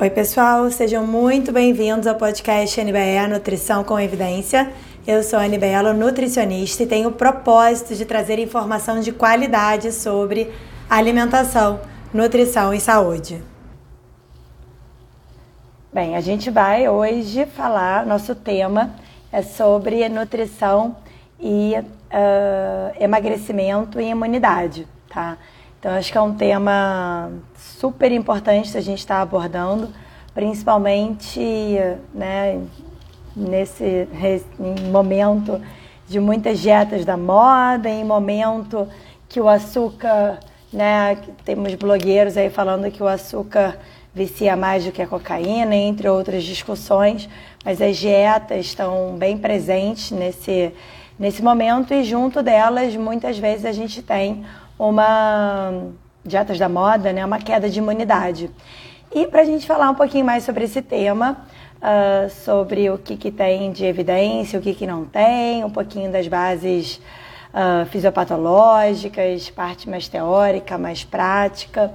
Oi, pessoal, sejam muito bem-vindos ao podcast NBE Nutrição com Evidência. Eu sou a Anibelo, nutricionista, e tenho o propósito de trazer informação de qualidade sobre alimentação, nutrição e saúde. Bem, a gente vai hoje falar, nosso tema é sobre nutrição e uh, emagrecimento e imunidade, tá? Então, acho que é um tema super importante a gente estar tá abordando, principalmente né, nesse momento de muitas dietas da moda, em momento que o açúcar, né, temos blogueiros aí falando que o açúcar vicia mais do que a cocaína, entre outras discussões, mas as dietas estão bem presentes nesse, nesse momento e junto delas muitas vezes a gente tem uma dietas da moda, né, uma queda de imunidade. E para a gente falar um pouquinho mais sobre esse tema, uh, sobre o que, que tem de evidência, o que, que não tem, um pouquinho das bases uh, fisiopatológicas, parte mais teórica, mais prática,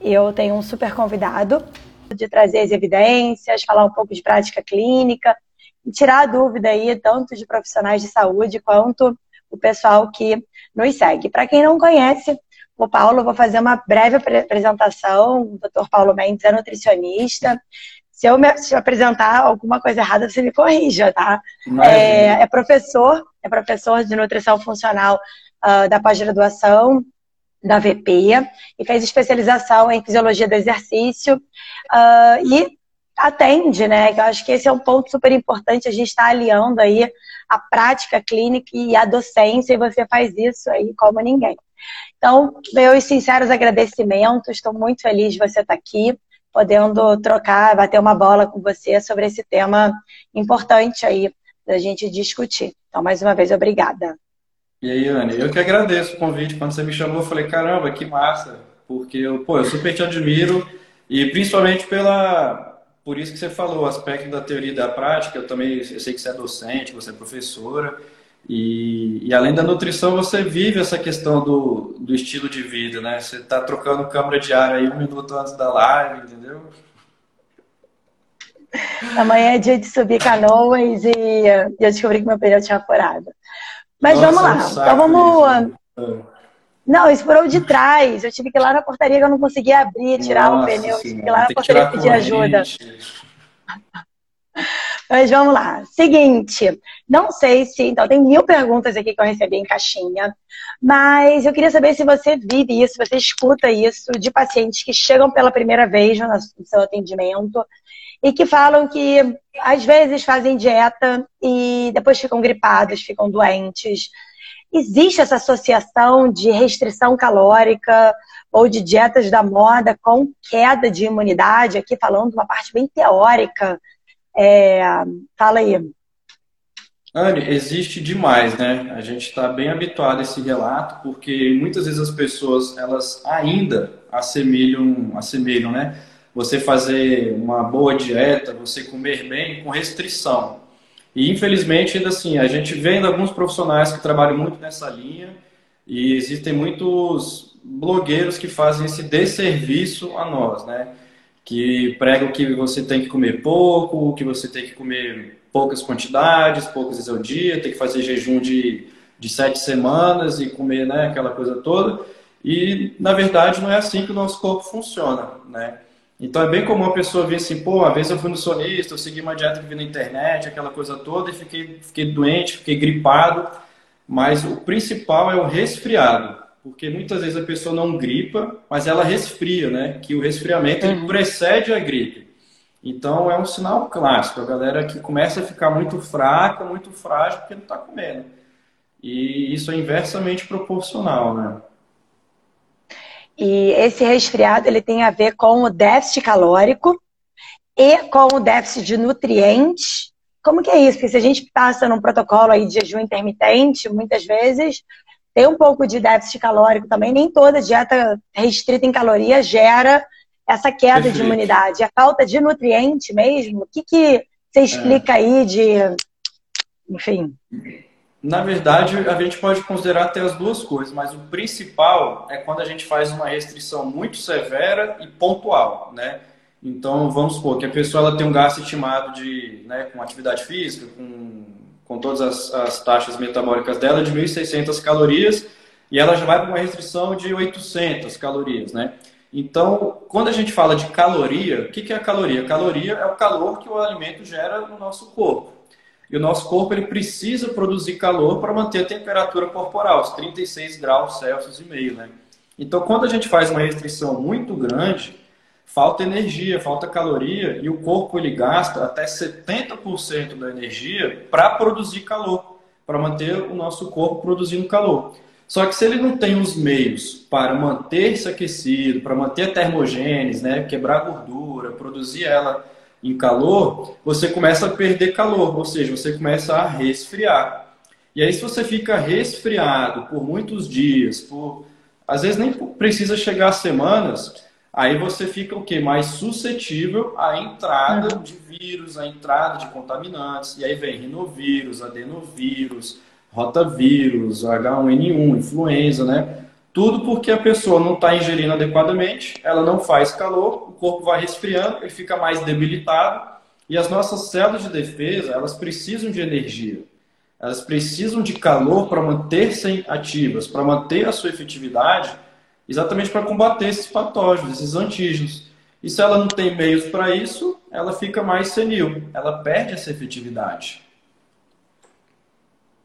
eu tenho um super convidado de trazer as evidências, falar um pouco de prática clínica e tirar a dúvida aí tanto de profissionais de saúde quanto o pessoal que nos segue. Para quem não conhece, o Paulo, vou fazer uma breve apresentação. O Dr. Paulo Mendes é nutricionista. Se eu me se eu apresentar alguma coisa errada, você me corrija, tá? É, é, professor, é professor de nutrição funcional uh, da pós-graduação da VP e fez especialização em fisiologia do exercício uh, e atende, né? Eu acho que esse é um ponto super importante. A gente está aliando aí a prática clínica e a docência, e você faz isso aí como ninguém. Então, meus sinceros agradecimentos, estou muito feliz de você estar aqui, podendo trocar, bater uma bola com você sobre esse tema importante aí da gente discutir. Então, mais uma vez, obrigada. E aí, Anne, eu que agradeço o convite. Quando você me chamou, eu falei, caramba, que massa, porque eu, pô, eu super te admiro e principalmente pela por isso que você falou, o aspecto da teoria e da prática, eu também eu sei que você é docente, você é professora, e, e além da nutrição, você vive essa questão do, do estilo de vida, né? Você está trocando câmara de ar aí um minuto antes da live, entendeu? Amanhã é dia de subir canoas e eu descobri que meu pneu tinha furado. Mas Nossa, vamos lá. Um então vamos. Isso, né? Não, isso furou de trás. Eu tive que ir lá na portaria que eu não conseguia abrir, tirar Nossa, o pneu. Eu tive que ir lá na portaria pedir ajuda. Mas vamos lá. Seguinte, não sei se. Então, tem mil perguntas aqui que eu recebi em caixinha, mas eu queria saber se você vive isso, você escuta isso de pacientes que chegam pela primeira vez no seu atendimento e que falam que às vezes fazem dieta e depois ficam gripados, ficam doentes. Existe essa associação de restrição calórica ou de dietas da moda com queda de imunidade? Aqui falando uma parte bem teórica. É, fala aí. Anne, existe demais, né? A gente está bem habituado a esse relato, porque muitas vezes as pessoas elas ainda assemelham, assemelham, né? Você fazer uma boa dieta, você comer bem com restrição. E infelizmente, ainda assim, a gente vê alguns profissionais que trabalham muito nessa linha e existem muitos blogueiros que fazem esse desserviço a nós, né? Que pregam que você tem que comer pouco, que você tem que comer poucas quantidades, poucas vezes ao dia, tem que fazer jejum de, de sete semanas e comer né, aquela coisa toda. E, na verdade, não é assim que o nosso corpo funciona, né? Então é bem comum a pessoa vir assim, pô, às vezes eu fui no sonista, eu segui uma dieta que vi na internet, aquela coisa toda, e fiquei, fiquei doente, fiquei gripado. Mas o principal é o resfriado, porque muitas vezes a pessoa não gripa, mas ela resfria, né? Que o resfriamento uhum. precede a gripe. Então é um sinal clássico, a galera que começa a ficar muito fraca, muito frágil, porque não está comendo. E isso é inversamente proporcional, né? E esse resfriado ele tem a ver com o déficit calórico e com o déficit de nutrientes. Como que é isso? Porque se a gente passa num protocolo aí de jejum intermitente, muitas vezes tem um pouco de déficit calórico também. Nem toda dieta restrita em calorias gera essa queda Perfeito. de imunidade. A falta de nutriente mesmo, o que, que você explica é. aí de. Enfim. Na verdade, a gente pode considerar até as duas coisas, mas o principal é quando a gente faz uma restrição muito severa e pontual, né? Então, vamos supor que a pessoa ela tem um gasto estimado de, né, com atividade física, com, com todas as, as taxas metabólicas dela, de 1.600 calorias, e ela já vai para uma restrição de 800 calorias, né? Então, quando a gente fala de caloria, o que é a caloria? Caloria é o calor que o alimento gera no nosso corpo. E o nosso corpo ele precisa produzir calor para manter a temperatura corporal, os 36 graus Celsius e meio, né? Então, quando a gente faz uma restrição muito grande, falta energia, falta caloria e o corpo ele gasta até 70% da energia para produzir calor, para manter o nosso corpo produzindo calor. Só que se ele não tem os meios para manter-se aquecido, para manter a termogênese, né, quebrar gordura, produzir ela em calor, você começa a perder calor, ou seja, você começa a resfriar. E aí se você fica resfriado por muitos dias, por às vezes nem precisa chegar a semanas, aí você fica o quê? Mais suscetível à entrada uhum. de vírus, à entrada de contaminantes. E aí vem rinovírus, adenovírus, rotavírus, H1N1, influenza, né? Tudo porque a pessoa não está ingerindo adequadamente, ela não faz calor, o corpo vai resfriando, ele fica mais debilitado e as nossas células de defesa, elas precisam de energia. Elas precisam de calor para manter-se ativas, para manter a sua efetividade, exatamente para combater esses patógenos, esses antígenos. E se ela não tem meios para isso, ela fica mais senil, ela perde essa efetividade.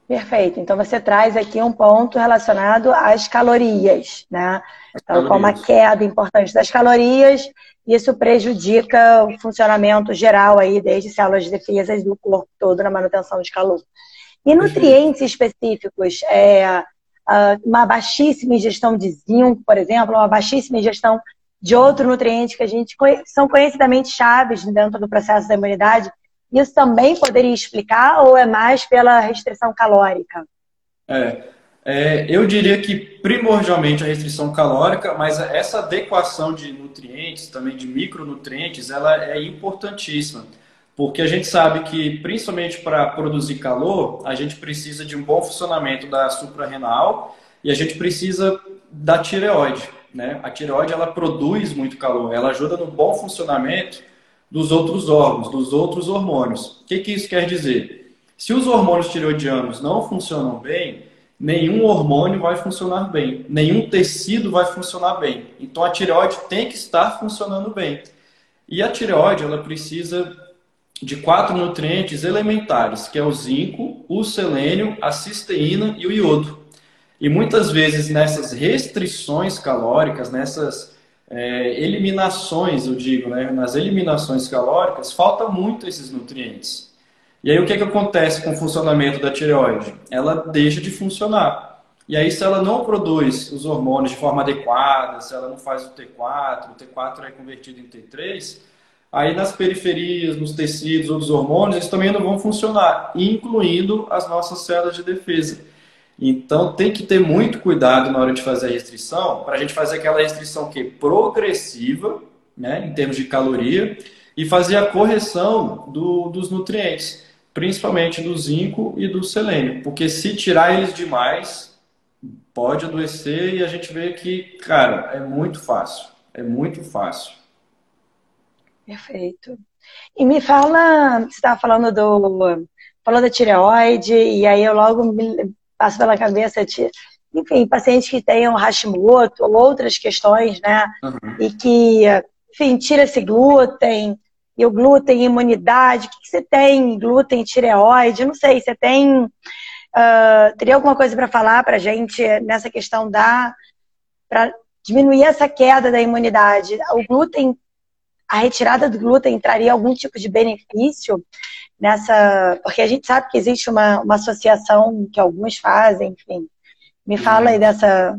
Perfeito. Então você traz aqui um ponto relacionado às calorias, né? Então, como a queda importante das calorias, isso prejudica o funcionamento geral aí, desde células de defesa do corpo todo na manutenção de calor. E nutrientes específicos, é, uma baixíssima ingestão de zinco, por exemplo, uma baixíssima ingestão de outro nutriente que a gente são conhecidamente chaves dentro do processo da imunidade, isso também poderia explicar ou é mais pela restrição calórica? É, é, eu diria que primordialmente a restrição calórica, mas essa adequação de nutrientes, também de micronutrientes, ela é importantíssima. Porque a gente sabe que, principalmente para produzir calor, a gente precisa de um bom funcionamento da suprarrenal e a gente precisa da tireoide. Né? A tireoide ela produz muito calor, ela ajuda no bom funcionamento dos outros órgãos, dos outros hormônios. O que, que isso quer dizer? Se os hormônios tireoidianos não funcionam bem, nenhum hormônio vai funcionar bem, nenhum tecido vai funcionar bem. Então a tireoide tem que estar funcionando bem. E a tireoide ela precisa de quatro nutrientes elementares, que é o zinco, o selênio, a cisteína e o iodo. E muitas vezes nessas restrições calóricas, nessas é, eliminações, eu digo, né, nas eliminações calóricas, falta muito esses nutrientes. E aí o que, que acontece com o funcionamento da tireoide? Ela deixa de funcionar. E aí se ela não produz os hormônios de forma adequada, se ela não faz o T4, o T4 é convertido em T3, Aí nas periferias, nos tecidos, outros hormônios, eles também não vão funcionar, incluindo as nossas células de defesa. Então tem que ter muito cuidado na hora de fazer a restrição, para a gente fazer aquela restrição que progressiva, né, em termos de caloria, e fazer a correção do, dos nutrientes, principalmente do zinco e do selênio, porque se tirar eles demais, pode adoecer e a gente vê que, cara, é muito fácil, é muito fácil. Perfeito. E me fala, você estava falando do falou da tireoide, e aí eu logo me passo pela cabeça, enfim, pacientes que tenham Hashimoto ou outras questões, né? Uhum. E que, enfim, tira esse glúten, e o glúten, imunidade, o que, que você tem? Glúten, tireoide, não sei, você tem. Uh, teria alguma coisa para falar para gente nessa questão da. para diminuir essa queda da imunidade? O glúten a retirada do glúten traria algum tipo de benefício nessa. Porque a gente sabe que existe uma, uma associação que alguns fazem, enfim. Me fala aí dessa.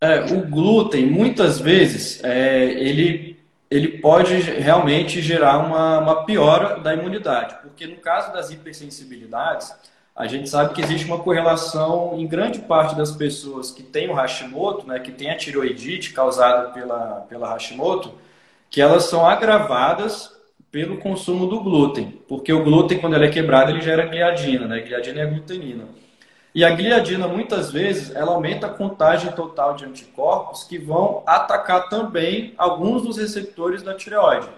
É, o glúten, muitas vezes, é, ele, ele pode realmente gerar uma, uma piora da imunidade, porque no caso das hipersensibilidades, a gente sabe que existe uma correlação em grande parte das pessoas que têm o Hashimoto, né, que tem a tiroidite causada pela, pela Hashimoto, que elas são agravadas pelo consumo do glúten, porque o glúten, quando ele é quebrado, ele gera gliadina, né? Gliadina é glutenina. E a gliadina, muitas vezes, ela aumenta a contagem total de anticorpos que vão atacar também alguns dos receptores da tireoide.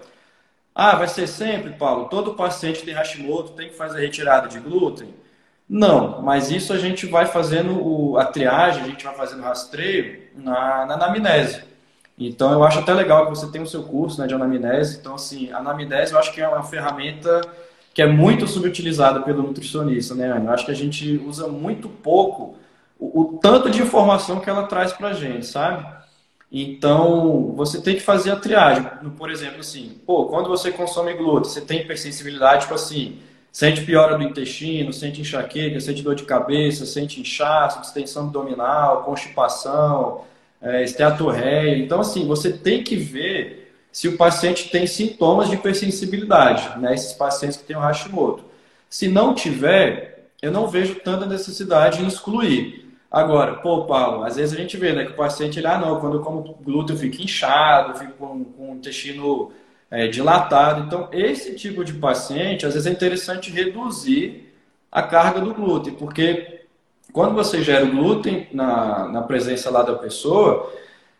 Ah, vai ser sempre, Paulo, todo paciente tem Hashimoto tem que fazer retirada de glúten? Não, mas isso a gente vai fazendo o, a triagem, a gente vai fazendo rastreio na, na anamnese. Então, eu acho até legal que você tem o seu curso né, de anamnese. Então, assim, a anamnese eu acho que é uma ferramenta que é muito subutilizada pelo nutricionista, né, Ana? Eu acho que a gente usa muito pouco o, o tanto de informação que ela traz pra gente, sabe? Então, você tem que fazer a triagem. Por exemplo, assim, pô, quando você consome glúten, você tem hipersensibilidade, tipo assim, sente piora do intestino, sente enxaqueca, sente dor de cabeça, sente inchaço, distensão abdominal, constipação, é, esteatorreia. Então, assim, você tem que ver se o paciente tem sintomas de hipersensibilidade, né? Esses pacientes que têm o Hashimoto. Se não tiver, eu não vejo tanta necessidade em excluir. Agora, pô, Paulo, às vezes a gente vê, né, que o paciente, ele, ah, não, quando eu como glúten eu fico inchado, eu fico com, com o intestino é, dilatado. Então, esse tipo de paciente, às vezes é interessante reduzir a carga do glúten, porque quando você gera o glúten na, na presença lá da pessoa,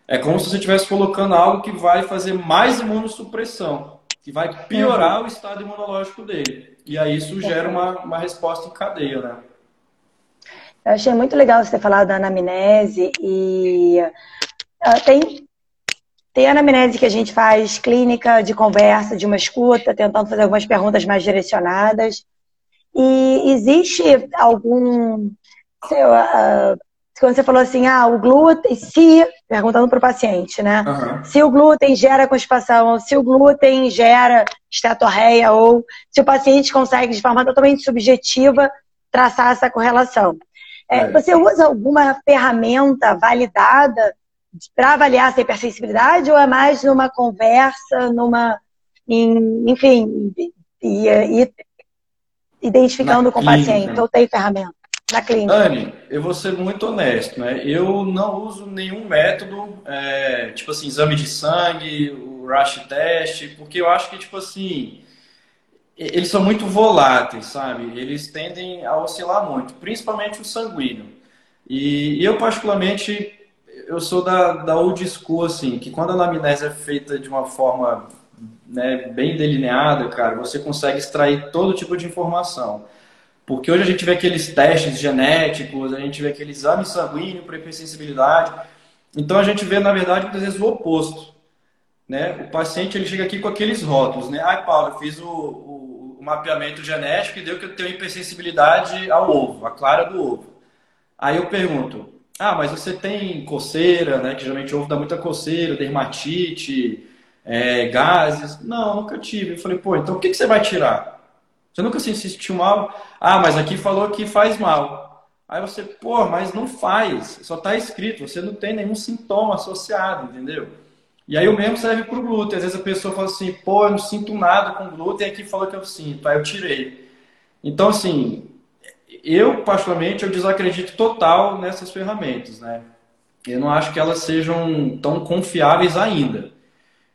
é como se você estivesse colocando algo que vai fazer mais imunossupressão, que vai piorar o estado imunológico dele. E aí isso gera uma, uma resposta em cadeia, né? Eu achei muito legal você ter falado da anamnese e uh, tem, tem anamnese que a gente faz clínica de conversa, de uma escuta, tentando fazer algumas perguntas mais direcionadas. E existe algum sei, uh, quando você falou assim, ah, o glúten, se, perguntando para o paciente, né? Uhum. Se o glúten gera constipação, se o glúten gera esteatorreia, ou se o paciente consegue, de forma totalmente subjetiva, traçar essa correlação. É, é. Você usa alguma ferramenta validada para avaliar essa hipersensibilidade ou é mais numa conversa, numa. Em, enfim, e, e, identificando Na com o paciente, ou tem ferramenta? Na clínica? Anne, eu vou ser muito honesto, né? Eu não uso nenhum método, é, tipo assim, exame de sangue, o rush test, porque eu acho que, tipo assim, eles são muito voláteis, sabe? Eles tendem a oscilar muito, principalmente o sanguíneo. E, eu, particularmente, eu sou da, da old school, assim, que quando a anamnese é feita de uma forma né, bem delineada, cara, você consegue extrair todo tipo de informação. Porque hoje a gente vê aqueles testes genéticos, a gente vê aquele exame sanguíneo para hipersensibilidade. Então a gente vê, na verdade, muitas vezes o oposto. Né? O paciente ele chega aqui com aqueles rótulos, né? Ai, Paulo, eu fiz o, o, o mapeamento genético e deu que eu tenho hipersensibilidade ao ovo, à clara do ovo. Aí eu pergunto, ah, mas você tem coceira, né? Que geralmente ovo dá muita coceira, dermatite, é, gases. Não, nunca tive. Eu falei, pô, então o que, que você vai tirar? Você nunca se sentiu mal? Ah, mas aqui falou que faz mal. Aí você, pô, mas não faz. Só está escrito. Você não tem nenhum sintoma associado, entendeu? E aí o mesmo serve para o glúten. Às vezes a pessoa fala assim, pô, eu não sinto nada com glúten. Aqui falou que eu sinto. Aí eu tirei. Então, assim, eu, particularmente, eu desacredito total nessas ferramentas, né? Eu não acho que elas sejam tão confiáveis ainda.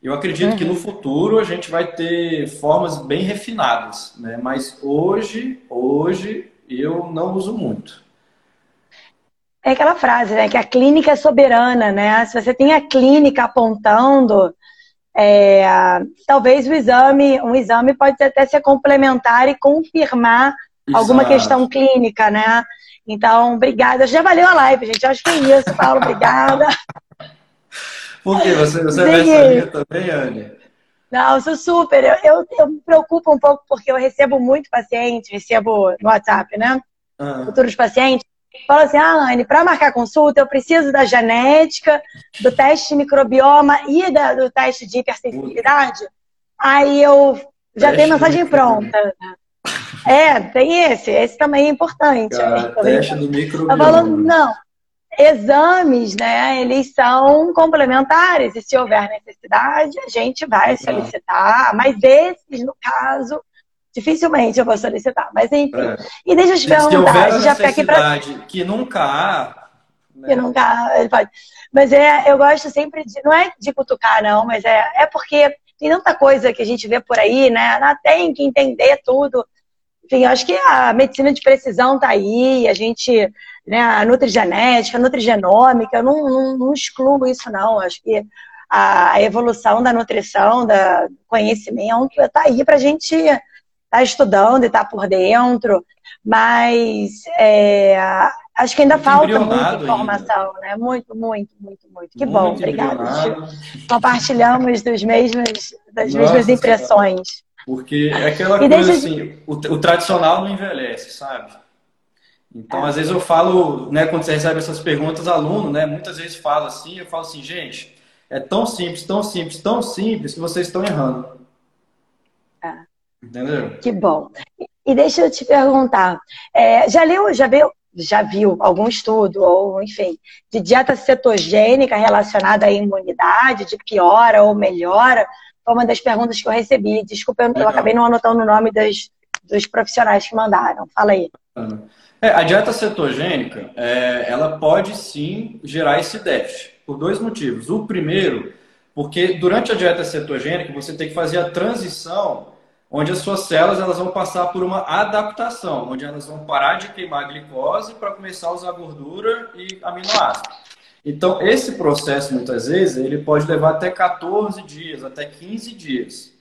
Eu acredito que no uhum. futuro a gente vai ter formas bem refinadas, né? Mas hoje, hoje eu não uso muito. É aquela frase, né? Que a clínica é soberana, né? Se você tem a clínica apontando, é, talvez o exame, um exame pode até ser complementar e confirmar Exato. alguma questão clínica, né? Então, obrigada. Já valeu a live, gente. Acho que é isso, Paulo. Obrigada. Por quê? Você, você é linha também, Anne? Não, eu sou super. Eu, eu, eu, me preocupo um pouco porque eu recebo muito paciente, recebo no WhatsApp, né? Uhum. Futuros pacientes. Fala assim, ah, Anne, para marcar consulta eu preciso da genética, do teste de microbioma e da, do teste de hipersensibilidade. Aí eu já teste tenho mensagem pronta. É, tem esse. Esse também é importante. Cara, teste do microbioma. Tá falando, não, exames, né, eles são complementares e se houver necessidade, a gente vai solicitar, mas esses, no caso, dificilmente eu vou solicitar. Mas enfim. É. E deixa eu te perguntar, a já fica aqui pra... que nunca há. Né? Que nunca há, ele pode. Mas é, eu gosto sempre de. Não é de cutucar, não, mas é, é porque tem tanta coisa que a gente vê por aí, né? Tem que entender tudo. Enfim, acho que a medicina de precisão está aí, a gente, né, a nutrigenética, a nutrigenômica, eu não, não, não excluo isso não, acho que a evolução da nutrição, do conhecimento, está aí para a gente estar tá estudando e estar tá por dentro, mas é, acho que ainda falta muita informação, ainda. né? Muito, muito, muito, muito. Que muito bom, obrigada. Compartilhamos dos mesmos, das Nossa, mesmas impressões. Porque é aquela coisa assim, o, o, tradicional não envelhece, sabe? Então, é. às vezes eu falo, né, quando você recebe essas perguntas, aluno, né, muitas vezes fala assim, eu falo assim, gente, é tão simples, tão simples, tão simples que vocês estão errando. É. Entendeu? Que bom. E deixa eu te perguntar, é, já leu, já viu, já viu algum estudo, ou enfim, de dieta cetogênica relacionada à imunidade, de piora ou melhora? Foi uma das perguntas que eu recebi. Desculpa, eu, acabei não anotando o nome das, dos profissionais que mandaram. Fala aí. É, a dieta cetogênica, é, ela pode sim gerar esse déficit por dois motivos. O primeiro, porque durante a dieta cetogênica você tem que fazer a transição onde as suas células elas vão passar por uma adaptação, onde elas vão parar de queimar glicose para começar a usar gordura e aminoácidos. Então, esse processo, muitas vezes, ele pode levar até 14 dias, até 15 dias.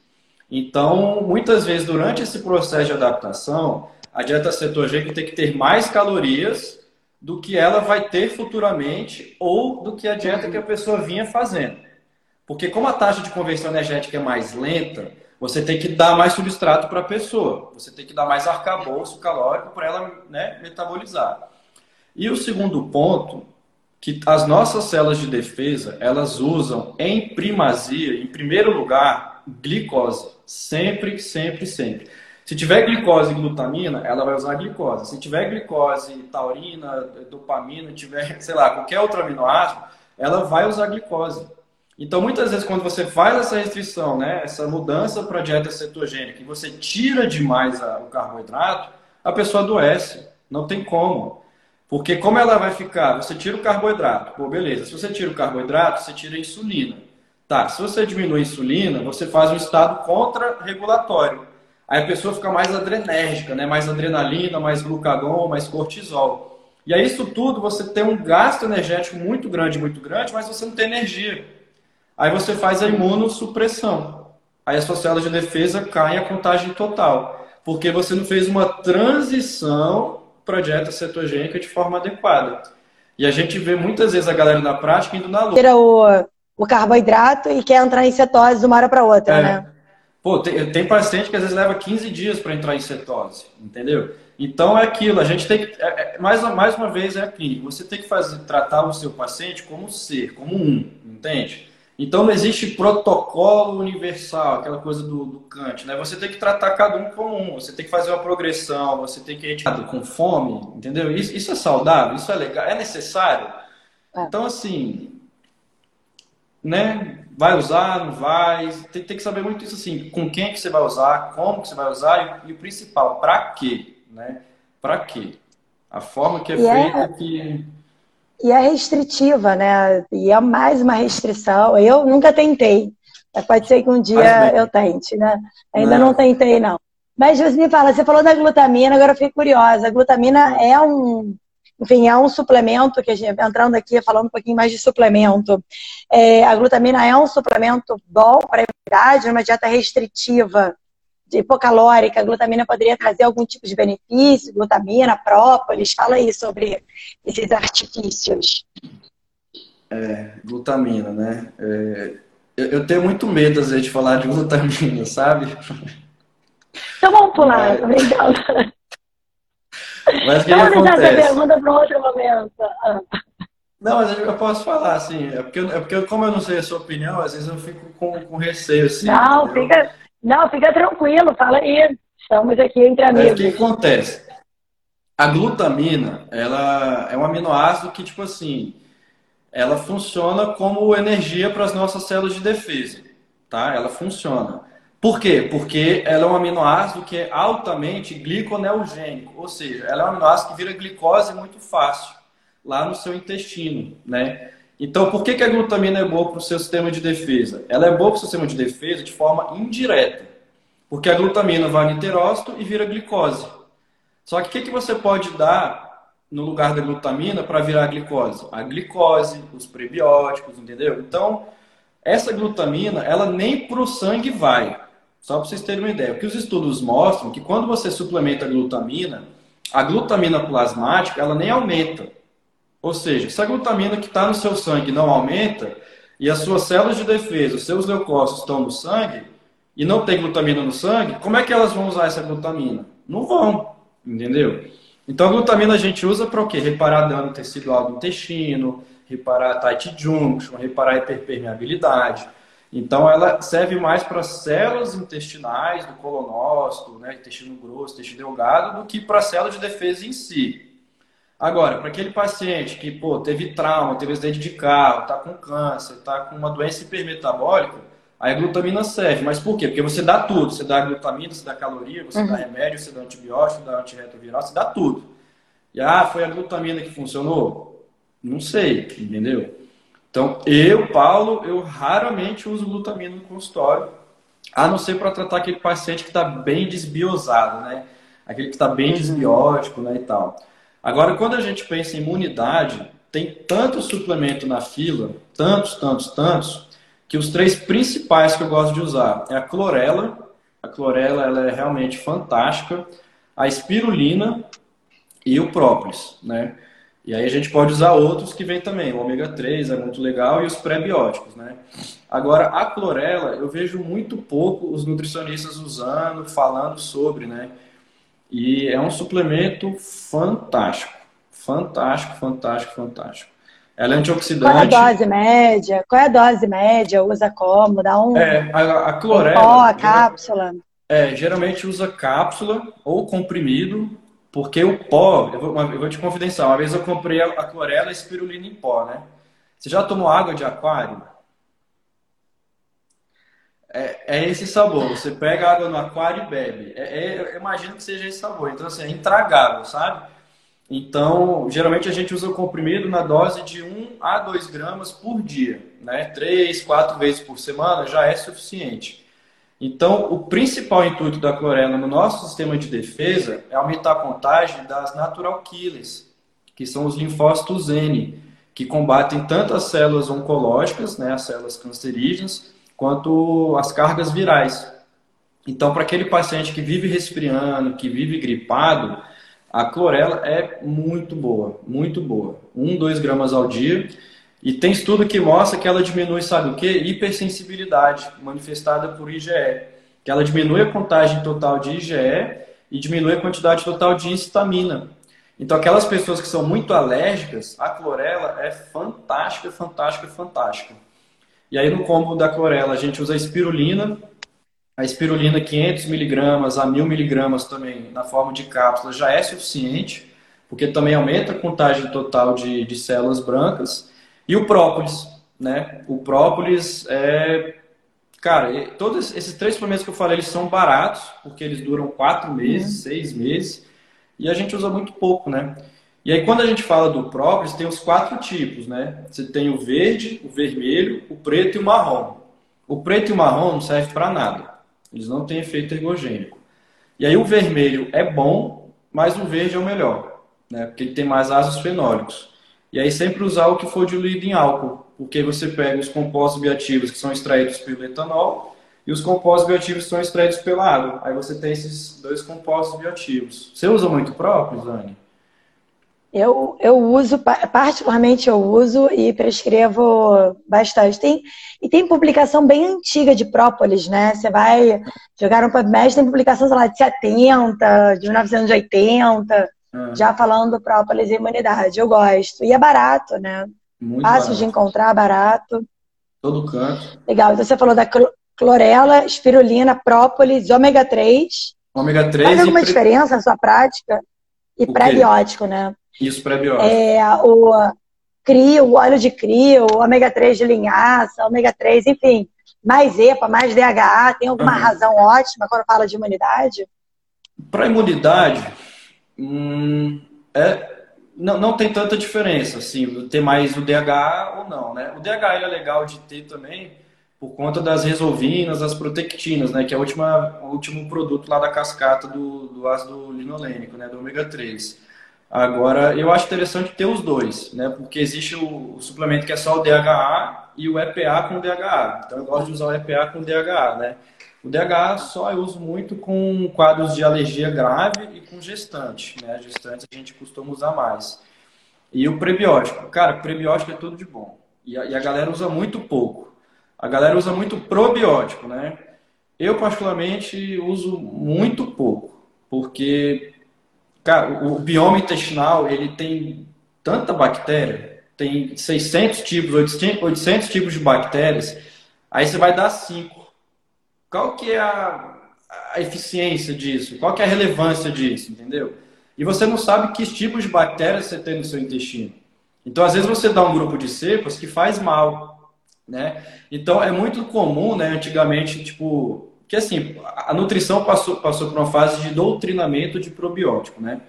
Então, muitas vezes, durante esse processo de adaptação, a dieta cetogênica tem que ter mais calorias do que ela vai ter futuramente ou do que a dieta que a pessoa vinha fazendo. Porque como a taxa de conversão energética é mais lenta, você tem que dar mais substrato para a pessoa. Você tem que dar mais arcabouço calórico para ela né, metabolizar. E o segundo ponto, que as nossas células de defesa, elas usam em primazia, em primeiro lugar, glicose. Sempre, sempre, sempre. Se tiver glicose e glutamina, ela vai usar glicose. Se tiver glicose, taurina, dopamina, tiver, sei lá, qualquer outro aminoácido, ela vai usar glicose. Então, muitas vezes, quando você faz essa restrição, né, essa mudança para a dieta cetogênica, e você tira demais a, o carboidrato, a pessoa adoece. Não tem como. Porque como ela vai ficar? Você tira o carboidrato. Pô, beleza. Se você tira o carboidrato, você tira a insulina. Tá, se você diminui a insulina, você faz um estado contra-regulatório. Aí a pessoa fica mais adrenérgica, né? mais adrenalina, mais glucagon, mais cortisol. E aí isso tudo você tem um gasto energético muito grande, muito grande, mas você não tem energia. Aí você faz a imunossupressão. Aí as suas células de defesa caem a contagem total. Porque você não fez uma transição para a dieta cetogênica de forma adequada. E a gente vê muitas vezes a galera na prática indo na luta. Tira o, o carboidrato e quer entrar em cetose de uma hora para outra, é. né? Pô, tem, tem, paciente que às vezes leva 15 dias para entrar em cetose, entendeu? Então é aquilo, a gente tem que. É, é, mais, mais uma vez é a clínica. Você tem que fazer, tratar o seu paciente como ser, como um, entende? Então não existe protocolo universal, aquela coisa do, do Kant, né? Você tem que tratar cada um como um, você tem que fazer uma progressão, você tem que ir com fome, entendeu? Isso, isso é saudável, isso é legal, é necessário. É. Então, assim, né? Vai usar, não vai. Tem, tem, que saber muito isso assim, com quem que você vai usar, como que você vai usar e, e o principal, para quê, né? Para quê? A forma que é é feita é... que e é restritiva, né? E é mais uma restrição. Eu nunca tentei. Pode ser que um dia eu tente, né? Ainda não. não tentei, não. Mas você me fala, você falou da glutamina, agora eu fiquei curiosa. A glutamina é um, enfim, é um suplemento que a gente, entrando aqui, falando um pouquinho mais de suplemento. É, a glutamina é um suplemento bom para a imunidade, uma dieta restritiva, hipocalórica, a glutamina poderia trazer algum tipo de benefício, glutamina, própolis, fala aí sobre esses artifícios. É, glutamina, né? É, eu, eu, tenho muito medo, às vezes, de falar de glutamina, sabe? Então vamos pular, Mas... obrigada. Mas o que, Vamos deixar essa pergunta para um outro momento. Não, mas eu posso falar, assim, é porque, é porque como eu não sei a sua opinião, às vezes eu fico com, com receio, assim. Não, fica, não, fica tranquilo, fala aí. Estamos aqui entre amigos. o que acontece? A glutamina, ela é um aminoácido que, tipo assim, ela funciona como energia para as nossas células de defesa, tá? Ela funciona. Por quê? Porque ela é um aminoácido que é altamente gliconeogênico, ou seja, ela é um aminoácido que vira glicose muito fácil lá no seu intestino, né? Então, por que, que a glutamina é boa para o seu sistema de defesa? Ela é boa para o seu sistema de defesa de forma indireta, porque a glutamina vai no enterócito e vira glicose. Só que o que, que você pode dar no lugar da glutamina para virar a glicose? A glicose, os prebióticos, entendeu? Então, essa glutamina, ela nem para o sangue vai. Só para vocês terem uma ideia. Porque os estudos mostram que quando você suplementa a glutamina, a glutamina plasmática, ela nem aumenta. Ou seja, se a glutamina que está no seu sangue não aumenta, e as suas células de defesa, os seus leucócitos estão no sangue, e não tem glutamina no sangue, como é que elas vão usar essa glutamina? Não vão, entendeu? Então a glutamina a gente usa para o quê? Reparar dano tecidual do intestino, reparar tight junction, reparar hiperpermeabilidade. Então ela serve mais para células intestinais do colonócito, né, intestino grosso, intestino delgado, do que para células de defesa em si. Agora, para aquele paciente que pô, teve trauma, teve acidente de carro, está com câncer, está com uma doença hipermetabólica, aí a glutamina serve. Mas por quê? Porque você dá tudo. Você dá glutamina, você dá caloria, você uhum. dá remédio, você dá antibiótico, dá antirretroviral, você dá tudo. E ah, foi a glutamina que funcionou? Não sei, entendeu? Então, eu, Paulo, eu raramente uso glutamina no consultório, a não ser para tratar aquele paciente que está bem desbiosado, né? Aquele que está bem uhum. desbiótico, né, e tal. Agora, quando a gente pensa em imunidade, tem tanto suplemento na fila, tantos, tantos, tantos, que os três principais que eu gosto de usar é a clorela, a clorela ela é realmente fantástica, a espirulina e o própolis, né? E aí a gente pode usar outros que vem também, o ômega 3 é muito legal e os pré-bióticos, né? Agora, a clorela, eu vejo muito pouco os nutricionistas usando, falando sobre, né? E é um suplemento fantástico. Fantástico, fantástico, fantástico. Ela é antioxidante. Qual é a dose média? Qual é a dose média? Usa como? Dá um. É, a, a clorela. Pó, a cápsula. É, geralmente usa cápsula ou comprimido, porque o pó, eu vou, eu vou te confidenciar, uma vez eu comprei a, a clorela e espirulina em pó, né? Você já tomou água de aquário? É, é, esse sabor. Você pega água no aquário e bebe. É, é, eu imagino que seja esse sabor. Então, assim, é intragável, sabe? Então, geralmente a gente usa o comprimido na dose de 1 a 2 gramas por dia. Né? 3, 4 vezes por semana já é suficiente. Então, o principal intuito da clorela no nosso sistema de defesa é aumentar a contagem das natural killers, que são os linfócitos N, que combatem tanto as células oncológicas, né, as células cancerígenas, quanto as cargas virais. Então, para aquele paciente que vive resfriando, que vive gripado, a clorela é muito boa, muito boa. 1, 2 gramas ao dia. E tem estudo que mostra que ela diminui, sabe o que? Hipersensibilidade, manifestada por IgE. Que ela diminui a contagem total de IgE e diminui a quantidade total de histamina. Então, aquelas pessoas que são muito alérgicas, a clorela é fantástica, fantástica, fantástica. E aí no combo da clorela a gente usa a espirulina, a espirulina 500 miligramas a 1000 miligramas também na forma de cápsula já é suficiente, porque também aumenta a contagem total de, de células brancas. E o própolis, né? O própolis é Cara, todos esses três suplementos que eu falei, eles são baratos, porque eles duram quatro meses, uhum. seis meses, e a gente usa muito pouco, né? E aí, quando a gente fala do própolis, tem os quatro tipos, né? Você tem o verde, o vermelho, o preto e o marrom. O preto e o marrom não servem para nada. Eles não têm efeito ergogênico. E aí, o vermelho é bom, mas o verde é o melhor, né? Porque ele tem mais ácidos fenólicos. E aí, sempre usar o que for diluído em álcool, porque você pega os compostos bioativos que são extraídos pelo etanol e os compostos bioativos são extraídos pela água. Aí você tem esses dois compostos bioativos. Você usa muito própolis, Anne? Eu, eu uso, particularmente eu uso e prescrevo bastante. Tem, e tem publicação bem antiga de própolis, né? Você vai jogar um PubMed, tem publicação, sei lá, de 70, de 1980, ah. já falando do própolis e imunidade. Eu gosto. E é barato, né? Muito Fácil barato. de encontrar, barato. Todo canto. Legal. Então você falou da clorela, espirulina, própolis, ômega 3. Ômega 3 Faz alguma pre... diferença na sua prática? E pré-biótico, né? Isso, pré-biótico. É, o CRIO, o óleo de CRIO, ômega 3 de linhaça, ômega 3, enfim, mais EPA, mais DHA, tem alguma uhum. razão ótima quando fala de imunidade? Para imunidade, hum, é, não, não tem tanta diferença, assim, ter mais o DHA ou não, né? O DHA é legal de ter também, por conta das resolvinas, as protectinas, né, que é a última, o último produto lá da cascata do, do ácido linolênico, né, do ômega 3. Agora, eu acho interessante ter os dois, né, porque existe o, o, suplemento que é só o DHA e o EPA com DHA. Então, eu gosto de usar o EPA com DHA, né. O DHA só eu uso muito com quadros de alergia grave e com gestante, né, gestantes a gente costuma usar mais. E o prebiótico, cara, prebiótico é tudo de bom. E a, e a galera usa muito pouco. A galera usa muito probiótico, né? Eu, particularmente, uso muito pouco, porque, cara, o bioma intestinal, ele tem tanta bactéria, tem 600 tipos, 800 tipos de bactérias, aí você vai dar 5. Qual que é a, a eficiência disso? Qual que é a relevância disso, entendeu? E você não sabe que tipos de bactérias você tem no seu intestino. Então, às vezes, você dá um grupo de cepas que faz mal né? Então é muito comum, né, antigamente, tipo, que assim, a nutrição passou, passou por uma fase de doutrinamento de probiótico, né?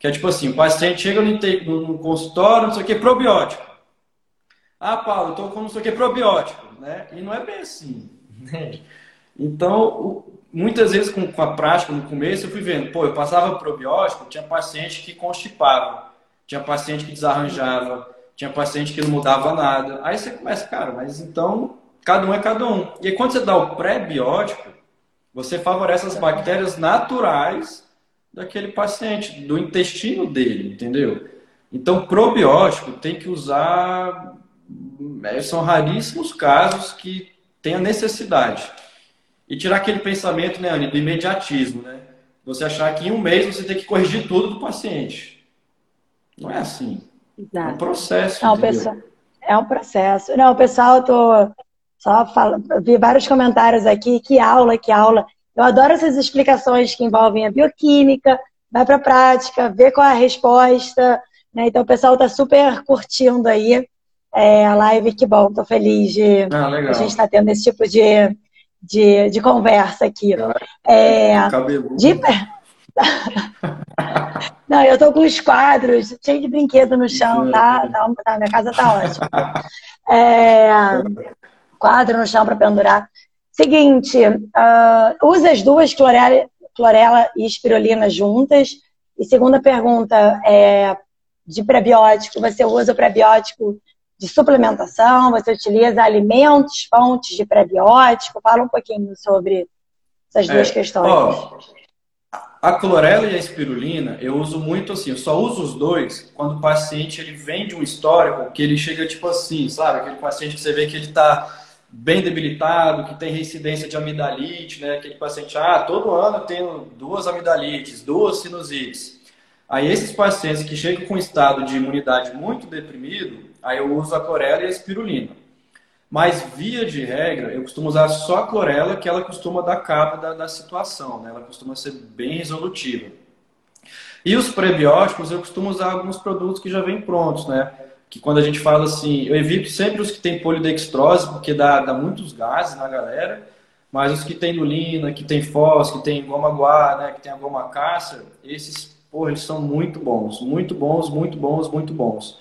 Que é tipo assim, o paciente chega no, no consultório, não sei o que, probiótico. Ah, Paulo, eu tô com não sei o que, probiótico, né? E não é bem assim, né? Então, muitas vezes com, com a prática no começo, eu fui vendo, pô, eu passava probiótico, tinha paciente que constipava, tinha paciente que desarranjava, tinha paciente que não mudava nada. Aí você começa, cara, mas então cada um é cada um. E aí, quando você dá o pré-biótico, você favorece as bactérias naturais daquele paciente, do intestino dele, entendeu? Então, probiótico tem que usar. É, são raríssimos casos que tem a necessidade. E tirar aquele pensamento, né, Anny, do imediatismo, né? Você achar que em um mês você tem que corrigir tudo do paciente. Não é assim. Exato. É um processo. Não, pessoal, é um processo. Não, pessoal, eu tô só falando, vi vários comentários aqui, que aula, que aula. Eu adoro essas explicações que envolvem a bioquímica, vai para a prática, vê qual é a resposta. Né? Então, o pessoal está super curtindo aí é, a live. Que bom, estou feliz de ah, a gente estar tá tendo esse tipo de, de, de conversa aqui. É, de, Não, eu tô com os quadros cheio de brinquedo no chão, tá? tá, tá minha casa tá ótima. É, quadro no chão para pendurar. Seguinte, uh, usa as duas clorela, clorela e espirulina juntas. E segunda pergunta é de prebiótico, você usa o prebiótico de suplementação, você utiliza alimentos, fontes de prebiótico? Fala um pouquinho sobre essas duas é, questões. Ó, a clorela e a espirulina, eu uso muito assim, eu só uso os dois quando o paciente ele vem de um histórico que ele chega tipo assim, sabe? Aquele paciente que você vê que ele está bem debilitado, que tem reincidência de amidalite, né? Aquele paciente, ah, todo ano eu tenho duas amidalites, duas sinusites. Aí esses pacientes que chegam com estado de imunidade muito deprimido, aí eu uso a clorela e a espirulina. Mas, via de regra, eu costumo usar só a clorela, que ela costuma dar cabo da, da situação, né? ela costuma ser bem resolutiva. E os prebióticos, eu costumo usar alguns produtos que já vêm prontos, né? Que quando a gente fala assim, eu evito sempre os que tem polidextrose, porque dá, dá muitos gases na galera, mas os que tem lulina, que tem fós, que tem goma guá, né? Que tem a goma cácer, esses, porra, eles são muito bons, muito bons, muito bons, muito bons.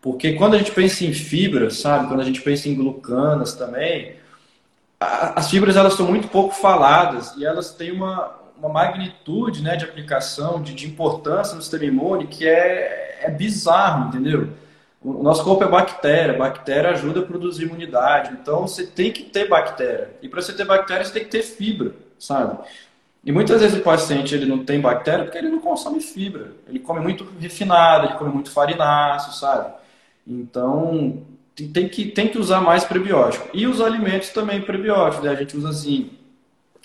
Porque quando a gente pensa em fibras, sabe? Quando a gente pensa em glucanas também, a, as fibras elas são muito pouco faladas e elas têm uma, uma magnitude né, de aplicação, de, de importância no sistema imune que é, é bizarro, entendeu? O nosso corpo é bactéria, bactéria ajuda a produzir imunidade, então você tem que ter bactéria. E para você ter bactéria, você tem que ter fibra, sabe? E muitas vezes o paciente ele não tem bactéria porque ele não consome fibra. Ele come muito refinado, ele come muito farináceo, sabe? Então, tem que, tem que usar mais prebiótico. E os alimentos também prebióticos, né? A gente usa assim,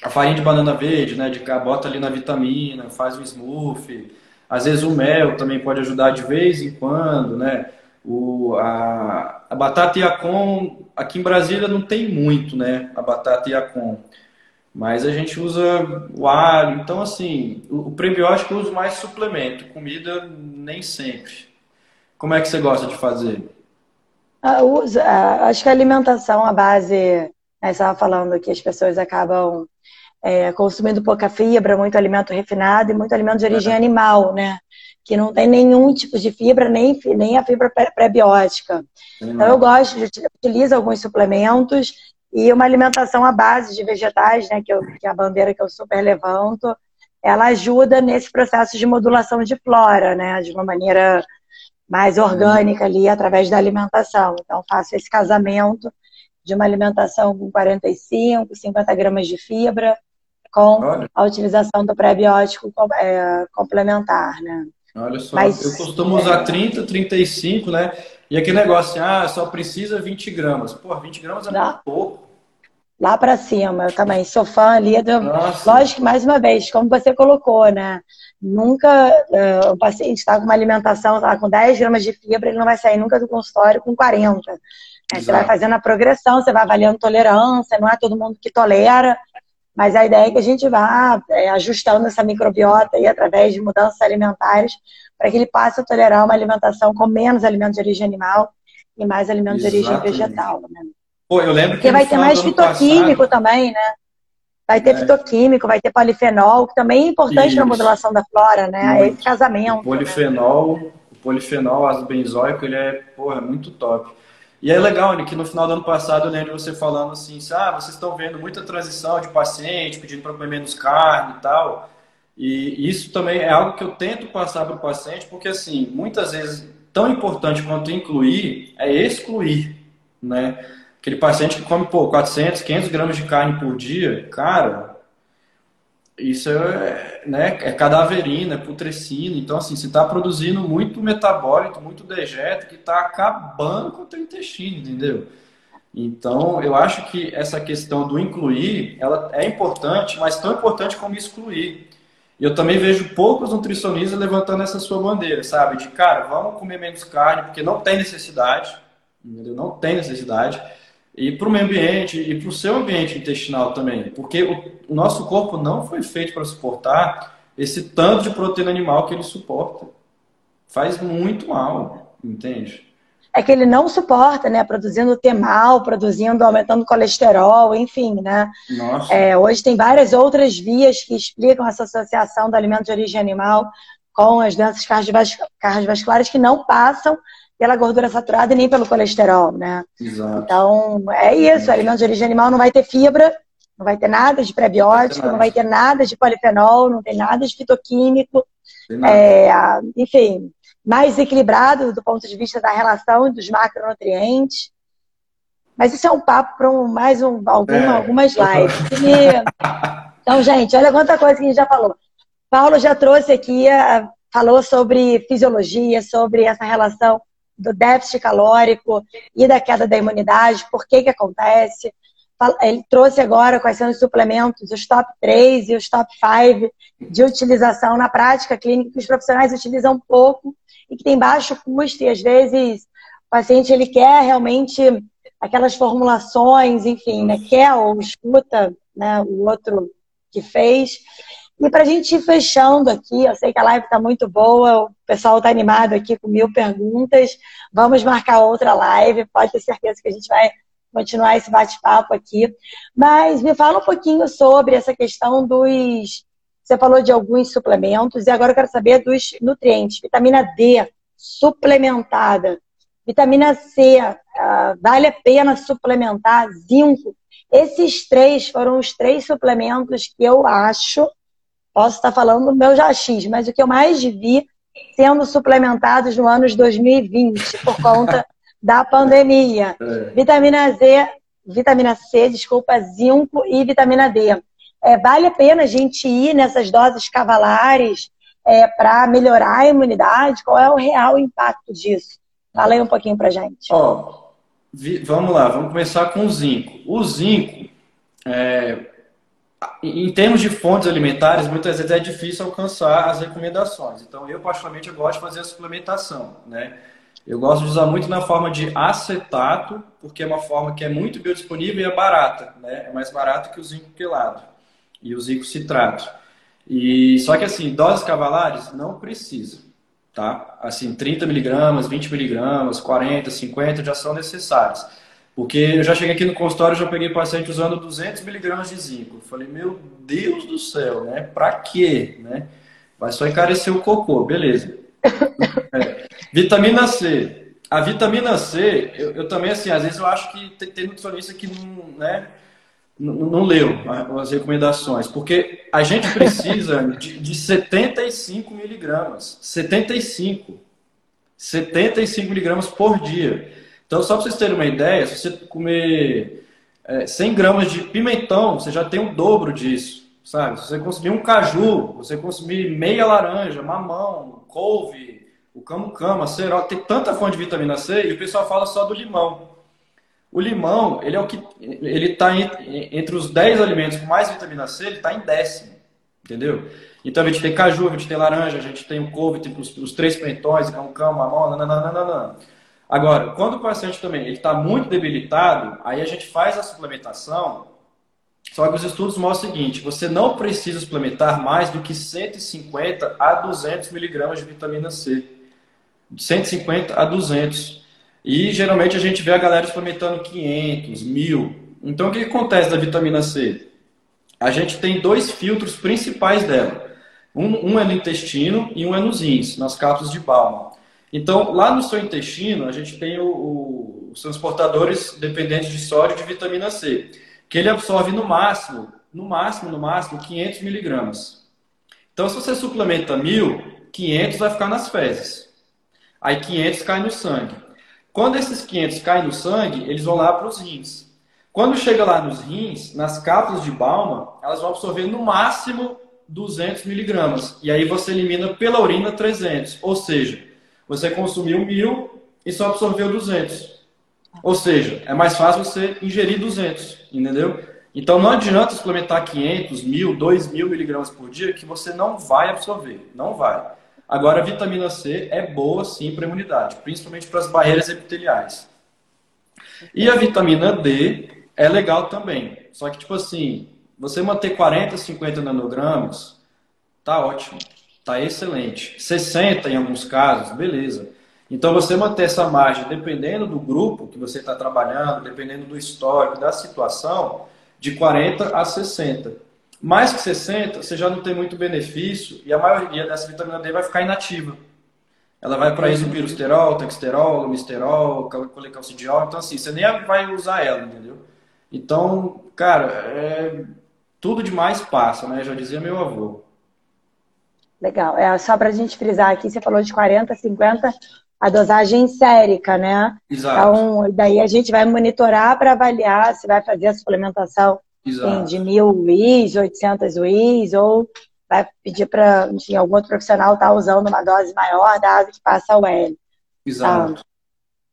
a farinha de banana verde, né? De cá, bota ali na vitamina, faz um smoothie. Às vezes o mel também pode ajudar de vez em quando, né? O, a, a batata Iacon, aqui em Brasília não tem muito, né? A batata Iacon. Mas a gente usa o alho. Então, assim, o, o prebiótico eu uso mais suplemento. Comida, nem sempre. Como é que você gosta de fazer? Ah, uso, ah, acho que a alimentação, a base, né, você estava falando que as pessoas acabam é, consumindo pouca fibra, muito alimento refinado e muito alimento de origem é. animal, né? Que não tem nenhum tipo de fibra, nem, nem a fibra pré-biótica. Então eu gosto de utilizar alguns suplementos E uma alimentação à base de vegetais, né, que, eu, que é a bandeira que eu super levanto, ela ajuda nesse processo de modulação de flora, né, de uma maneira mais orgânica ali, através da alimentação. Então, faço esse casamento de uma alimentação com 45, 50 gramas de fibra, com Olha. a utilização do pré-biótico é, complementar, né? Olha só, Mas, eu costumo usar é... 30, 35, né? E aquele negócio assim, ah, só precisa 20 gramas. Pô, 20 gramas é muito pouco. Lá para cima, eu também sou fã ali. Do... Lógico que, mais uma vez, como você colocou, né? Nunca uh, o paciente está com uma alimentação, tá com 10 gramas de fibra, ele não vai sair nunca do consultório com 40. É, você vai fazendo a progressão, você vai avaliando tolerância, não é todo mundo que tolera, mas a ideia é que a gente vá é, ajustando essa microbiota aí através de mudanças alimentares para que ele passe a tolerar uma alimentação com menos alimentos de origem animal e mais alimentos Exatamente. de origem vegetal. Né? Pô, eu lembro que Porque vai ter mais fitoquímico passado... também, né? Vai ter é. fitoquímico, vai ter polifenol, que também é importante na modulação da flora, né? Muito. Esse casamento. O polifenol, né? o polifenol ácido benzoico, ele é, porra, muito top. E é legal, né, que no final do ano passado eu lembro você falando assim, ah, vocês estão vendo muita transição de paciente, pedindo para comer menos carne e tal. E isso também é algo que eu tento passar para o paciente, porque assim, muitas vezes, tão importante quanto incluir é excluir, né? Aquele paciente que come, pô, 400, 500 gramas de carne por dia, cara, isso é, né, é cadaverina, é putrescina. Então, assim, você está produzindo muito metabólito, muito dejeto, que está acabando com o teu intestino, entendeu? Então, eu acho que essa questão do incluir, ela é importante, mas tão importante como excluir. E eu também vejo poucos nutricionistas levantando essa sua bandeira, sabe? De, cara, vamos comer menos carne, porque não tem necessidade, entendeu? Não tem necessidade e para o meio ambiente e para o seu ambiente intestinal também, porque o, nosso corpo não foi feito para suportar esse tanto de proteína animal que ele suporta. Faz muito mal, entende? É que ele não suporta, né? Produzindo temal, produzindo, aumentando colesterol, enfim, né? Nossa. É, hoje tem várias outras vias que explicam essa associação do alimento de origem animal com as doenças cardiovasculares que não passam pela gordura saturada e nem pelo colesterol, né? Exato. Então, é isso. O alimento de origem animal não vai ter fibra, não vai ter nada de prebiótico, não vai ter nada de polifenol, não tem nada de fitoquímico. É, enfim, mais equilibrado do ponto de vista da relação dos macronutrientes. Mas isso é um papo para um, mais um, alguma, é. algumas lives. E, então, gente, olha quanta coisa que a gente já falou. Paulo já trouxe aqui, falou sobre fisiologia, sobre essa relação do déficit calórico e da queda da imunidade, por que que acontece. Ele trouxe agora quais são os suplementos, os top 3 e os top 5 de utilização na prática clínica que os profissionais utilizam pouco e que tem baixo custo e às vezes o paciente ele quer realmente aquelas formulações, enfim, né, quer ou escuta né, o outro que fez e para a gente ir fechando aqui, eu sei que a live está muito boa, o pessoal está animado aqui com mil perguntas. Vamos marcar outra live, pode ter certeza que a gente vai continuar esse bate-papo aqui. Mas me fala um pouquinho sobre essa questão dos. Você falou de alguns suplementos, e agora eu quero saber dos nutrientes. Vitamina D suplementada, vitamina C, uh, vale a pena suplementar, zinco. Esses três foram os três suplementos que eu acho Posso estar falando do meu jaxis, mas o que eu mais vi sendo suplementados no ano de 2020 por conta da pandemia. É. Vitamina Z, vitamina C, desculpa, zinco e vitamina D. É, vale a pena a gente ir nessas doses cavalares é, para melhorar a imunidade? Qual é o real impacto disso? Fala aí um pouquinho para gente. Ó, vamos lá, vamos começar com o zinco. O zinco, é, em termos de fontes alimentares, muitas vezes é difícil alcançar as recomendações. Então, eu particularmente eu gosto de fazer a suplementação, né? Eu gosto de usar muito na forma de acetato, porque é uma forma que é muito biodisponível e é barata, né? É mais barato que o zinco quelado e o zinco citrato. E só que assim, doses cavalares não precisa, tá? Assim, 30 miligramas, 20 miligramas, 40, 50 já são necessários. Porque eu já cheguei aqui no consultório, já peguei paciente usando 200 miligramas de zinco. Eu falei, meu Deus do céu, né? Pra quê, né? Vai só encarecer o cocô, beleza. É. Vitamina C. A vitamina C, eu, eu, também, assim, às vezes eu acho que tem, tem nutricionista que não, né, não, não leu as recomendações, porque a gente precisa de, de 75 miligramas. 75. 75 miligramas por dia. Então, só para vocês terem uma ideia, se você comer é, 100 gramas de pimentão, você já tem o dobro disso, sabe? Se você consumir um caju, você consumir meia laranja, mamão, couve, o camo-cama, cerol, tem tanta fonte de vitamina C e o pessoal fala só do limão. O limão, ele é o que ele está entre os 10 alimentos com mais vitamina C, ele está em décimo, entendeu? Então a gente tem caju, a gente tem laranja, a gente tem o couve, tem os, os três pentões, camo-cama, mamão, nananana. Agora, quando o paciente também está muito debilitado, aí a gente faz a suplementação. Só que os estudos mostram o seguinte: você não precisa suplementar mais do que 150 a 200 miligramas de vitamina C. 150 a 200. E geralmente a gente vê a galera experimentando 500, 1000. Então o que acontece da vitamina C? A gente tem dois filtros principais dela. Um, um é no intestino e um é nos rins, nas cápsulas de Bauman. Então, lá no seu intestino, a gente tem o, o, os transportadores dependentes de sódio de vitamina C, que ele absorve no máximo, no máximo, no máximo, 500 miligramas. Então, se você suplementa 1000, 500 vai ficar nas fezes. Aí 500 cai no sangue. Quando esses 500 caem no sangue, eles vão lá para os rins. Quando chega lá nos rins, nas cápsulas de Balma, elas vão absorver no máximo 200 miligramas. E aí você elimina pela urina 300. Ou seja, você consumiu 1.000 e só absorveu 200. Ou seja, é mais fácil você ingerir 200, entendeu? Então não adianta suplementar 500, 1.000, 2.000 miligramas por dia que você não vai absorver. Não vai. Agora, a vitamina C é boa sim para a imunidade, principalmente para as barreiras epiteliais. E a vitamina D é legal também. Só que, tipo assim, você manter 40, 50 nanogramas, tá ótimo, tá excelente. 60 em alguns casos, beleza. Então, você manter essa margem, dependendo do grupo que você está trabalhando, dependendo do histórico, da situação, de 40 a 60. Mais que 60, você já não tem muito benefício e a maioria dessa vitamina D vai ficar inativa. Ela vai para isopirosterol, texterol, lumisterol, colecalcidiol. Então, assim, você nem vai usar ela, entendeu? Então, cara, é... tudo demais passa, né? Já dizia meu avô. Legal. É, só para a gente frisar aqui, você falou de 40, 50, a dosagem sérica, né? Exato. Então, daí a gente vai monitorar para avaliar se vai fazer a suplementação Exato. de mil UIs, 800 UIs, ou vai pedir para algum outro profissional estar tá usando uma dose maior da asa que passa o L. Exato. Então,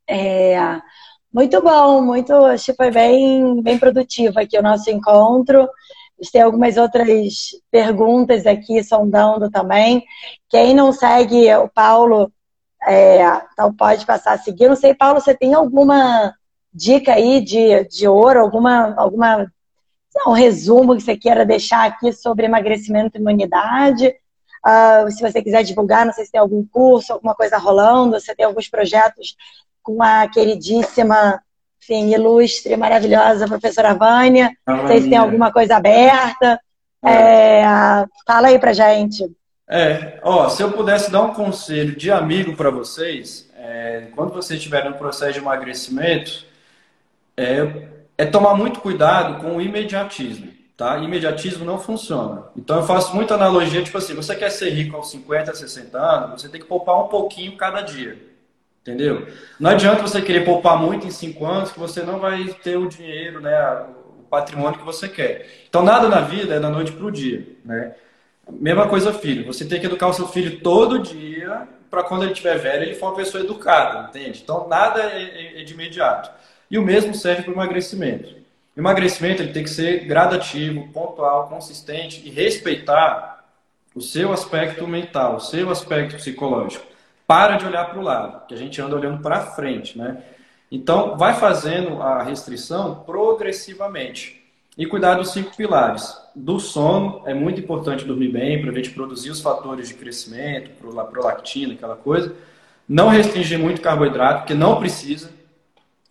é, muito bom, muito, acho que foi bem, bem produtivo aqui o nosso encontro. Tem algumas outras perguntas aqui sondando também. Quem não segue o Paulo, é, então pode passar a seguir. Não sei, Paulo, você tem alguma dica aí de, de ouro, alguma, alguma um resumo que você queira deixar aqui sobre emagrecimento e imunidade. Uh, se você quiser divulgar, não sei se tem algum curso, alguma coisa rolando, você tem alguns projetos com a queridíssima, enfim, ilustre, maravilhosa professora Vânia. Não sei se tem alguma coisa aberta. É, fala aí pra gente. É, ó, se eu pudesse dar um conselho de amigo para vocês, é, quando vocês estiverem no processo de emagrecimento, é, é tomar muito cuidado com o imediatismo. Tá? Imediatismo não funciona. Então eu faço muita analogia, tipo assim, você quer ser rico aos 50, 60 anos, você tem que poupar um pouquinho cada dia. Entendeu? Não adianta você querer poupar muito em 5 anos que você não vai ter o dinheiro, né, o patrimônio que você quer. Então nada na vida é da noite para o dia. Né? Mesma coisa, filho. Você tem que educar o seu filho todo dia para quando ele estiver velho ele for uma pessoa educada, entende? Então nada é, é, é de imediato. E o mesmo serve para o emagrecimento. O emagrecimento ele tem que ser gradativo, pontual, consistente e respeitar o seu aspecto mental, o seu aspecto psicológico. Para de olhar para o lado, que a gente anda olhando para frente, né? Então, vai fazendo a restrição progressivamente. E cuidar dos cinco pilares. Do sono, é muito importante dormir bem para a gente produzir os fatores de crescimento, prolactina, aquela coisa. Não restringir muito carboidrato, porque não precisa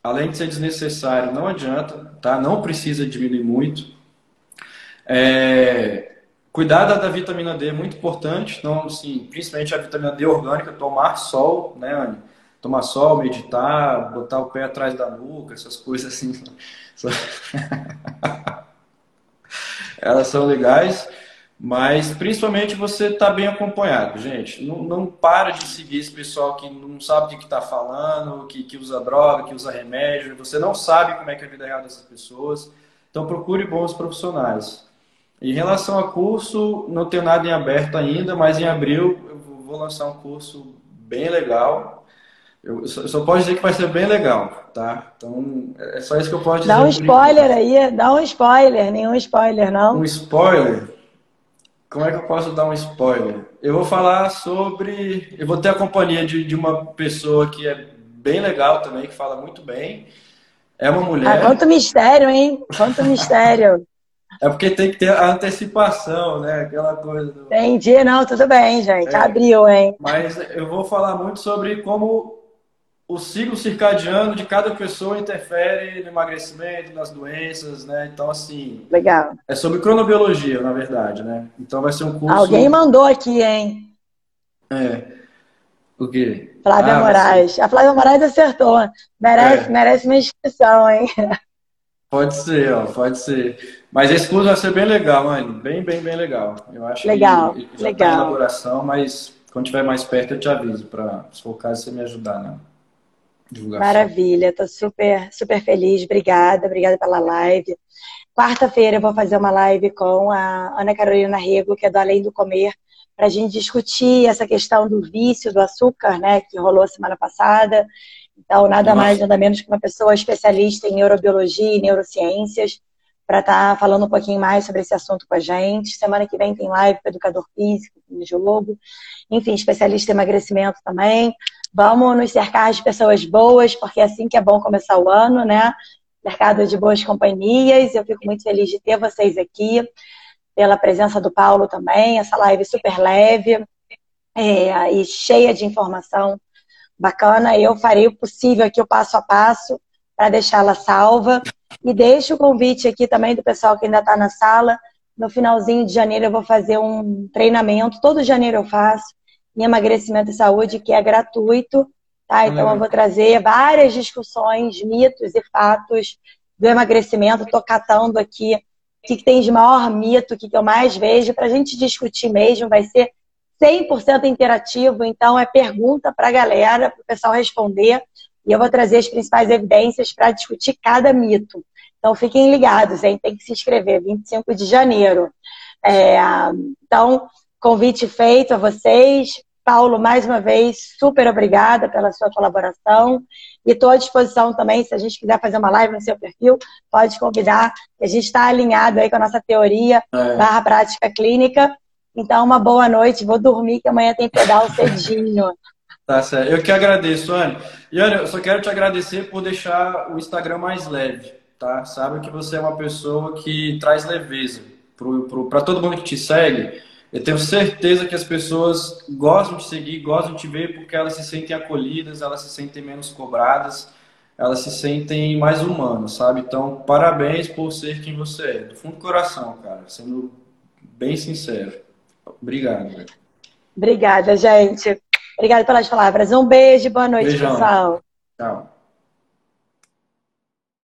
além de ser desnecessário, não adianta, tá? Não precisa diminuir muito. É, cuidar da, vitamina D é muito importante, então, assim, principalmente a vitamina D orgânica, tomar sol, né, Anne? tomar sol, meditar, botar o pé atrás da nuca, essas coisas assim. Elas são legais, mas principalmente você está bem acompanhado, gente. Não, não para de seguir esse pessoal que não sabe o que está falando, que, que usa droga, que usa remédio. Você não sabe como é que é a vida real dessas pessoas. Então procure bons profissionais. Em relação a curso, não tenho nada em aberto ainda, mas em abril eu vou lançar um curso bem legal. Eu só, só posso dizer que vai ser bem legal, tá? Então, é só isso que eu posso dizer. Dá um spoiler aí, dá um spoiler, nenhum spoiler, não? Um spoiler? Como é que eu posso dar um spoiler? Eu vou falar sobre. Eu vou ter a companhia de, de uma pessoa que é bem legal também, que fala muito bem. É uma mulher. Ah, quanto mistério, hein? Quanto mistério. É porque tem que ter a antecipação, né? Aquela coisa. Do... Entendi, não, tudo bem, gente. É, Abriu, hein? Mas eu vou falar muito sobre como o ciclo circadiano de cada pessoa interfere no emagrecimento, nas doenças, né? Então, assim. Legal. É sobre cronobiologia, na verdade, né? Então vai ser um curso. Alguém mandou aqui, hein? É. O quê? Flávia ah, Moraes. A Flávia Moraes acertou. Merece, é. merece uma inscrição, hein? Pode ser, ó, pode ser. Mas esse curso vai ser bem legal, mano. Bem, bem, bem legal. Eu acho legal, que já legal. Tá em elaboração, mas quando estiver mais perto eu te aviso, para se for o caso, você me ajudar na divulgação. Maravilha, tô super, super feliz. Obrigada, obrigada pela live. Quarta-feira eu vou fazer uma live com a Ana Carolina Rego, que é do Além do Comer, para a gente discutir essa questão do vício do açúcar, né, que rolou semana passada então, nada mais, nada menos que uma pessoa especialista em neurobiologia e neurociências para estar tá falando um pouquinho mais sobre esse assunto com a gente. Semana que vem tem live com o educador físico, com jogo. Enfim, especialista em emagrecimento também. Vamos nos cercar de pessoas boas, porque é assim que é bom começar o ano, né? Mercado de boas companhias. Eu fico muito feliz de ter vocês aqui, pela presença do Paulo também. Essa live super leve é, e cheia de informação bacana. Eu farei o possível aqui, o passo a passo, para deixá-la salva. E deixo o convite aqui também do pessoal que ainda está na sala. No finalzinho de janeiro eu vou fazer um treinamento, todo janeiro eu faço, em emagrecimento e saúde, que é gratuito. Tá? Então eu vou trazer várias discussões, mitos e fatos do emagrecimento. Estou catando aqui o que, que, tem de maior mito, o que, que eu mais vejo, para a gente discutir mesmo. Vai ser 100% interativo, então é pergunta para a galera, para o pessoal responder, e eu vou trazer as principais evidências para discutir cada mito. Então fiquem ligados, hein? tem que se inscrever, 25 de janeiro. É, então, convite feito a vocês. Paulo, mais uma vez, super obrigada pela sua colaboração. E estou à disposição também, se a gente quiser fazer uma live no seu perfil, pode convidar. A gente está alinhado aí com a nossa teoria é. barra prática clínica. Então, uma boa noite. Vou dormir, que amanhã tem pedal cedinho. Tá certo. Eu que agradeço, Anne. E Anne, eu só quero te agradecer por deixar o Instagram mais leve, tá? Sabe que você é uma pessoa que traz leveza para todo mundo que te segue. Eu tenho certeza que as pessoas gostam de seguir, gostam de te ver porque elas se sentem acolhidas, elas se sentem menos cobradas, elas se sentem mais humanas, sabe? Então, parabéns por ser quem você é, do fundo do coração, cara, sendo bem sincero. Obrigado. Obrigada, gente. Obrigada pelas palavras. Um beijo, boa noite, Beijão. pessoal. Tchau.